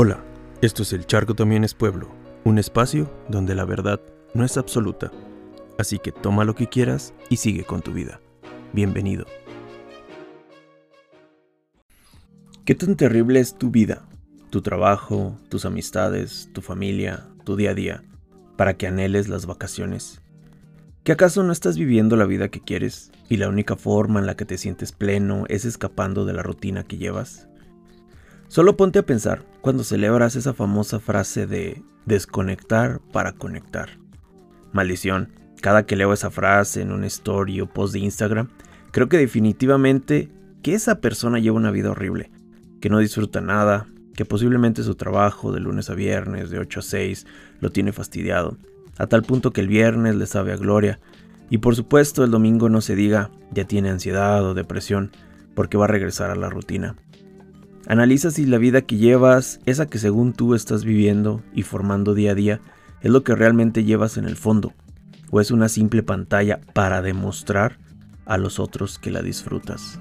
Hola, esto es El Charco también es pueblo, un espacio donde la verdad no es absoluta. Así que toma lo que quieras y sigue con tu vida. Bienvenido. ¿Qué tan terrible es tu vida, tu trabajo, tus amistades, tu familia, tu día a día, para que anheles las vacaciones? ¿Que acaso no estás viviendo la vida que quieres y la única forma en la que te sientes pleno es escapando de la rutina que llevas? Solo ponte a pensar cuando celebras esa famosa frase de desconectar para conectar. Maldición, cada que leo esa frase en un story o post de Instagram, creo que definitivamente que esa persona lleva una vida horrible, que no disfruta nada, que posiblemente su trabajo de lunes a viernes, de 8 a 6, lo tiene fastidiado, a tal punto que el viernes le sabe a gloria, y por supuesto el domingo no se diga, ya tiene ansiedad o depresión, porque va a regresar a la rutina. Analiza si la vida que llevas, esa que según tú estás viviendo y formando día a día, es lo que realmente llevas en el fondo, o es una simple pantalla para demostrar a los otros que la disfrutas.